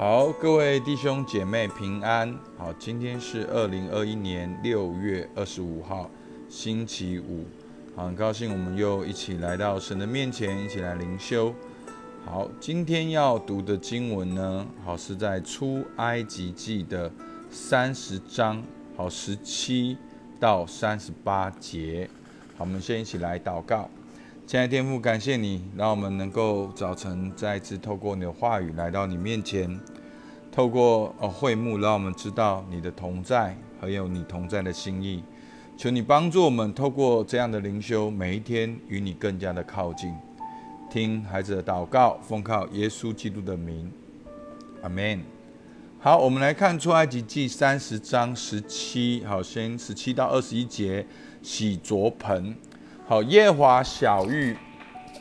好，各位弟兄姐妹平安。好，今天是二零二一年六月二十五号，星期五。好，很高兴我们又一起来到神的面前，一起来灵修。好，今天要读的经文呢，好是在出埃及记的三十章，好十七到三十八节。好，我们先一起来祷告。亲爱的天父，感谢你，让我们能够早晨再次透过你的话语来到你面前，透过呃会幕，让我们知道你的同在，还有你同在的心意。求你帮助我们，透过这样的灵修，每一天与你更加的靠近。听孩子的祷告，奉靠耶稣基督的名，阿门。好，我们来看出埃及记三十章十七，好，先十七到二十一节，洗濯盆。好，耶华小玉，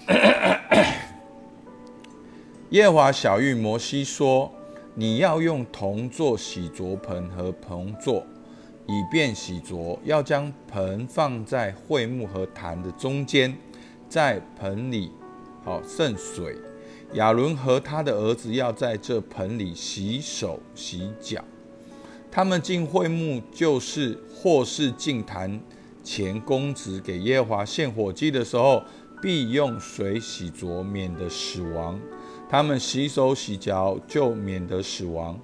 耶华小玉摩西说：“你要用铜做洗濯盆和盆座，以便洗濯。要将盆放在会幕和坛的中间，在盆里好渗水。亚伦和他的儿子要在这盆里洗手洗脚。他们进会幕，就是或是进坛。”前公子给耶和华献火祭的时候，必用水洗濯，免得死亡。他们洗手洗脚，就免得死亡。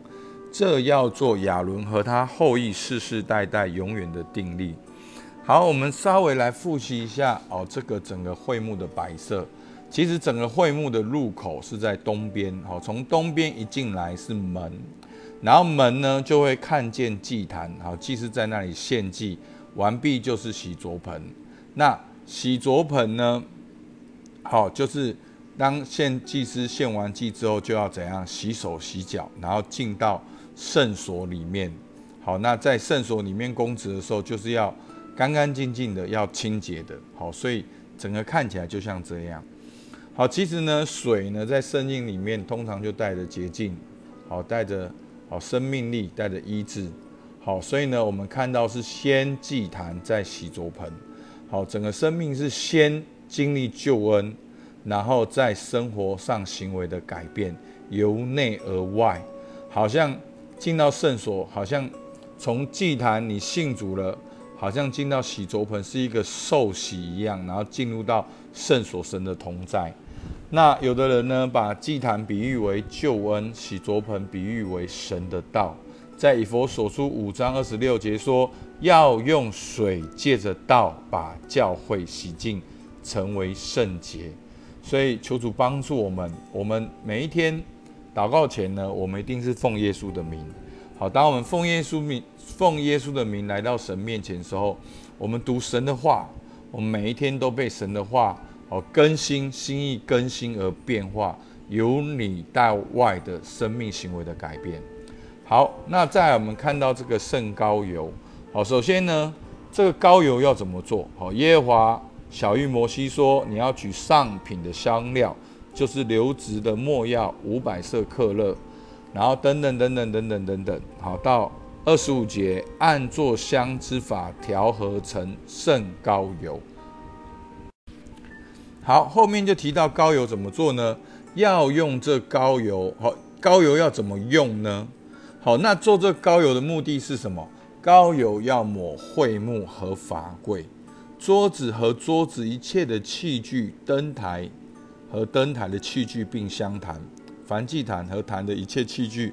这要做亚伦和他后裔世世代代永远的定力。好，我们稍微来复习一下哦，这个整个会幕的摆设。其实整个会幕的入口是在东边，好，从东边一进来是门，然后门呢就会看见祭坛，好，祭司在那里献祭。完毕就是洗濯盆，那洗濯盆呢？好，就是当献祭司献完祭之后，就要怎样洗手洗脚，然后进到圣所里面。好，那在圣所里面供职的时候，就是要干干净净的，要清洁的。好，所以整个看起来就像这样。好，其实呢，水呢在圣经里面通常就带着洁净，好，带着好生命力，带着医治。好，所以呢，我们看到是先祭坛，再洗濯盆。好，整个生命是先经历救恩，然后在生活上行为的改变，由内而外，好像进到圣所，好像从祭坛你信主了，好像进到洗濯盆是一个受洗一样，然后进入到圣所神的同在。那有的人呢，把祭坛比喻为救恩，洗濯盆比喻为神的道。在以佛所书五章二十六节说，要用水借着道把教会洗净，成为圣洁。所以求主帮助我们，我们每一天祷告前呢，我们一定是奉耶稣的名。好，当我们奉耶稣名、奉耶稣的名来到神面前的时候，我们读神的话，我们每一天都被神的话哦更新心意更新而变化，由里到外的生命行为的改变。好，那再我们看到这个圣膏油。好，首先呢，这个膏油要怎么做？好，耶和华小玉摩西说，你要取上品的香料，就是流质的墨药五百色克勒，然后等等等等等等等等。好，到二十五节，按做香之法调和成圣膏油。好，后面就提到膏油怎么做呢？要用这膏油，好，膏油要怎么用呢？好，那做这膏油的目的是什么？膏油要抹会幕和法柜、桌子和桌子一切的器具、灯台和灯台的器具，并香坛、凡祭坛和坛的一切器具、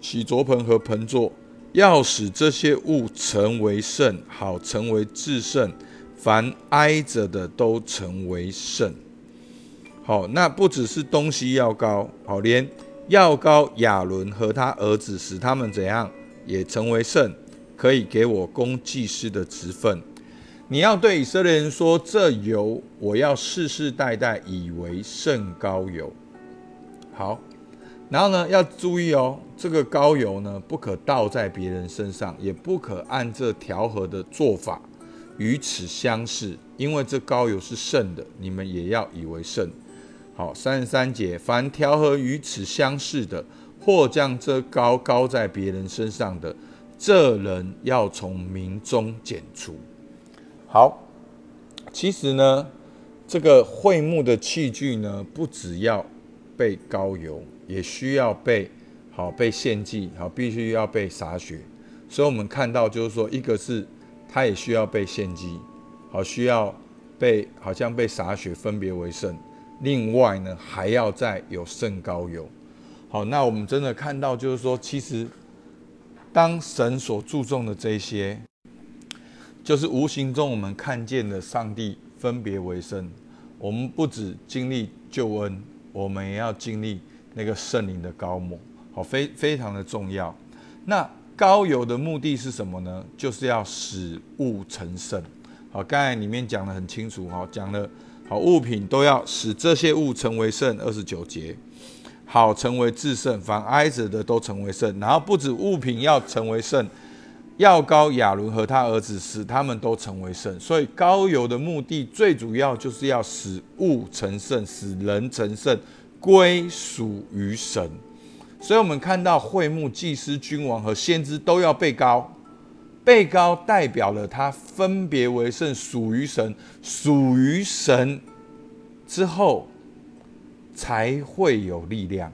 洗濯盆和盆座，要使这些物成为圣，好成为至圣。凡挨着的都成为圣。好，那不只是东西要高，好连。要高亚伦和他儿子，使他们怎样也成为圣，可以给我供祭司的职分。你要对以色列人说：这油我要世世代代以为圣膏油。好，然后呢，要注意哦，这个膏油呢，不可倒在别人身上，也不可按这调和的做法与此相似，因为这膏油是圣的，你们也要以为圣。好，三十三节，凡调和与此相似的，或将这高高在别人身上的，这人要从民中剪除。好，其实呢，这个会幕的器具呢，不只要被高油，也需要被好被献祭，好必须要被洒血。所以我们看到就是说，一个是它也需要被献祭，好需要被好像被洒血分别为圣。另外呢，还要再有圣膏油。好，那我们真的看到就是说，其实当神所注重的这些，就是无形中我们看见的上帝分别为圣。我们不止经历救恩，我们也要经历那个圣灵的高抹。好，非非常的重要。那高油的目的是什么呢？就是要使物成圣。好，刚才里面讲的很清楚，哈，讲了好物品都要使这些物成为圣。二十九节，好成为至圣，凡挨着的都成为圣。然后不止物品要成为圣，要高亚伦和他儿子使他们都成为圣。所以高油的目的最主要就是要使物成圣，使人成圣，归属于神。所以，我们看到会幕、祭司、君王和先知都要被高，被高代表了他分别为圣，属于神，属于神之后才会有力量。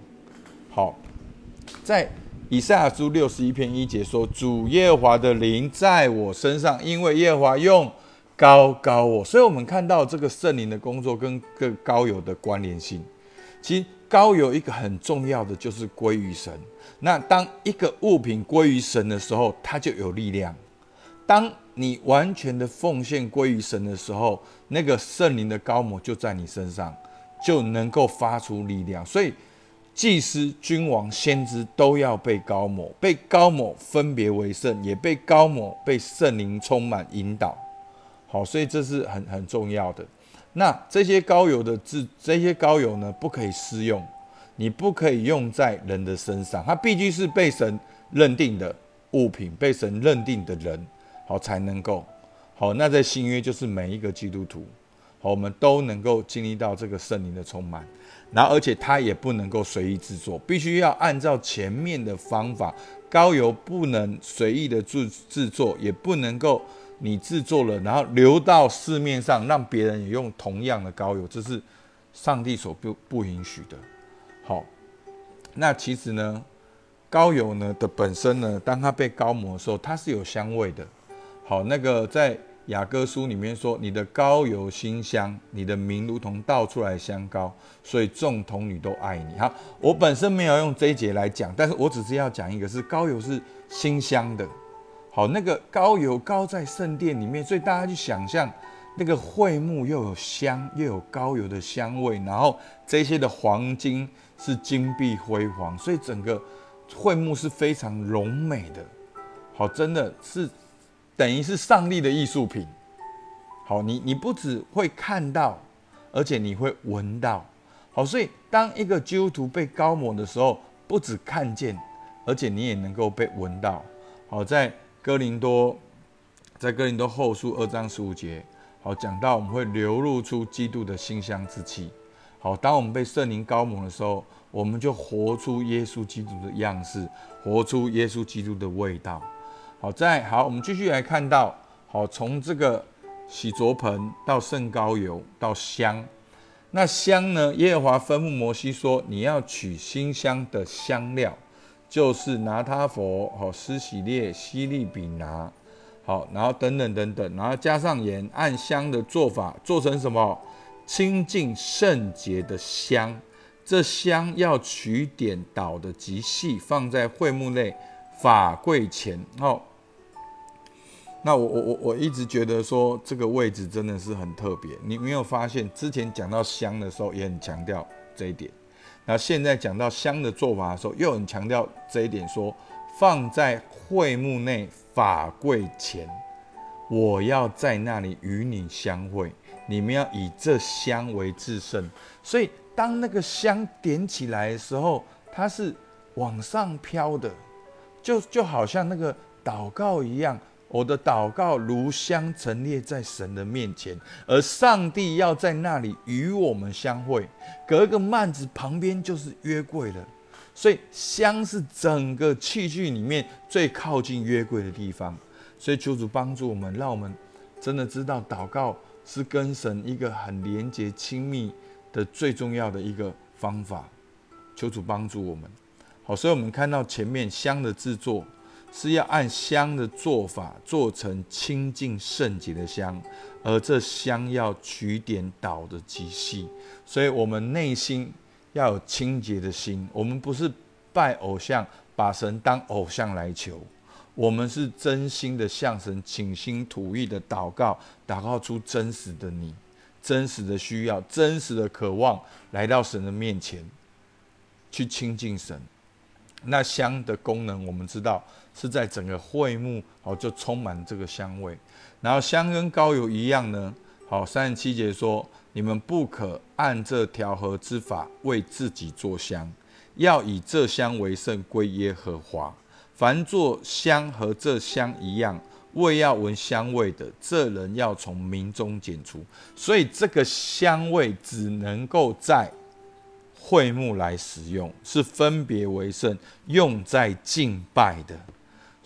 好，在以赛亚书六十一篇一节说：“主耶和华的灵在我身上，因为耶和华用高高我。”所以，我们看到这个圣灵的工作跟各高有的关联性。其。高有一个很重要的，就是归于神。那当一个物品归于神的时候，它就有力量。当你完全的奉献归于神的时候，那个圣灵的高摩就在你身上，就能够发出力量。所以，祭司、君王、先知都要被高某，被高某分别为圣，也被高某被圣灵充满引导。好，所以这是很很重要的。那这些高油的字，这些高油呢，不可以私用，你不可以用在人的身上，它必须是被神认定的物品，被神认定的人，好才能够好。那在新约就是每一个基督徒，好，我们都能够经历到这个圣灵的充满，然后而且它也不能够随意制作，必须要按照前面的方法，高油不能随意的制制作，也不能够。你制作了，然后流到市面上，让别人也用同样的高油，这是上帝所不不允许的。好，那其实呢，高油呢的本身呢，当它被高磨的时候，它是有香味的。好，那个在雅歌书里面说，你的膏油馨香，你的名如同倒出来香膏，所以众童女都爱你。好，我本身没有用这一节来讲，但是我只是要讲一个，是膏油是馨香的。好，那个高油高在圣殿里面，所以大家去想象，那个会幕又有香，又有高油的香味，然后这些的黄金是金碧辉煌，所以整个会幕是非常荣美的。好，真的是等于是上帝的艺术品。好，你你不只会看到，而且你会闻到。好，所以当一个基督徒被高抹的时候，不只看见，而且你也能够被闻到。好，在哥林多，在哥林多后书二章十五节，好讲到我们会流露出基督的馨香之气。好，当我们被圣灵高蒙的时候，我们就活出耶稣基督的样式，活出耶稣基督的味道。好，再好，我们继续来看到，好从这个洗濯盆到圣膏油到香，那香呢？耶和华吩咐摩西说：“你要取馨香的香料。”就是拿他佛好施洗列西利比拿好，然后等等等等，然后加上盐，按香的做法做成什么清净圣洁的香。这香要取点捣的极细，放在会幕内法柜前。哦，那我我我我一直觉得说这个位置真的是很特别。你没有发现之前讲到香的时候也很强调这一点。那现在讲到香的做法的时候，又很强调这一点，说放在会幕内法柜前，我要在那里与你相会，你们要以这香为至圣。所以当那个香点起来的时候，它是往上飘的，就就好像那个祷告一样。我的祷告如香陈列在神的面前，而上帝要在那里与我们相会。隔个幔子旁边就是约柜了，所以香是整个器具里面最靠近约柜的地方。所以求主帮助我们，让我们真的知道祷告是跟神一个很连接、亲密的最重要的一个方法。求主帮助我们。好，所以我们看到前面香的制作是要按香的做法做成清净圣洁的香，而这香要取点捣的极细，所以我们内心要有清洁的心。我们不是拜偶像，把神当偶像来求，我们是真心的向神倾心吐意的祷告，祷告出真实的你。真实的需要，真实的渴望，来到神的面前，去亲近神。那香的功能，我们知道是在整个会幕，好就充满这个香味。然后香跟膏油一样呢，好三十七节说：你们不可按这调和之法为自己做香，要以这香为圣，归耶和华。凡做香和这香一样。味要闻香味的，这人要从民中剪除。所以这个香味只能够在会幕来使用，是分别为圣，用在敬拜的。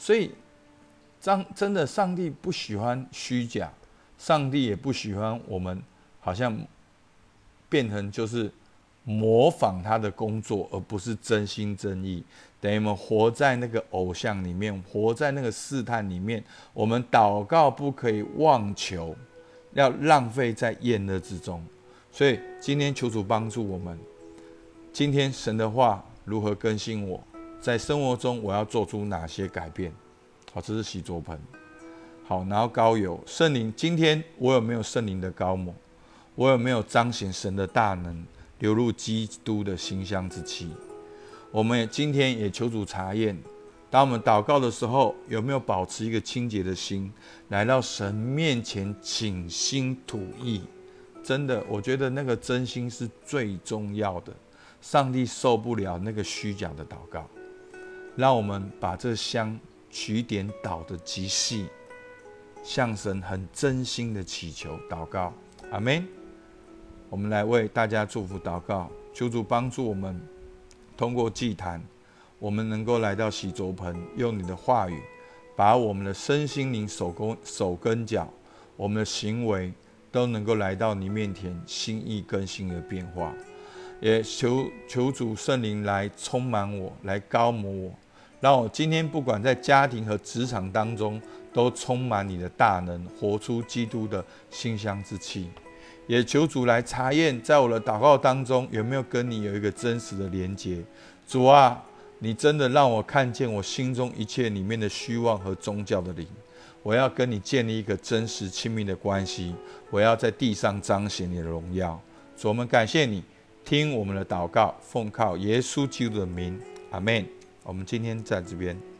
所以，真真的，上帝不喜欢虚假，上帝也不喜欢我们好像变成就是模仿他的工作，而不是真心真意。等于我们活在那个偶像里面，活在那个试探里面。我们祷告不可以妄求，要浪费在厌乐之中。所以今天求主帮助我们。今天神的话如何更新我？在生活中我要做出哪些改变？好，这是洗桌盆。好，然后膏油圣灵。今天我有没有圣灵的膏抹？我有没有彰显神的大能，流入基督的馨香之气？我们也今天也求主查验，当我们祷告的时候，有没有保持一个清洁的心，来到神面前倾心吐意？真的，我觉得那个真心是最重要的。上帝受不了那个虚假的祷告，让我们把这香取点倒的极细，向神很真心的祈求祷告。阿门。我们来为大家祝福祷告，求主帮助我们。通过祭坛，我们能够来到洗濯盆，用你的话语，把我们的身心灵、手工手跟脚，我们的行为，都能够来到你面前，心意更新而变化。也求求主圣灵来充满我，来高摩我，让我今天不管在家庭和职场当中，都充满你的大能，活出基督的馨香之气。也求主来查验，在我的祷告当中有没有跟你有一个真实的连接。主啊，你真的让我看见我心中一切里面的虚妄和宗教的灵。我要跟你建立一个真实亲密的关系。我要在地上彰显你的荣耀。主，我们感谢你，听我们的祷告，奉靠耶稣基督的名，阿门。我们今天在这边。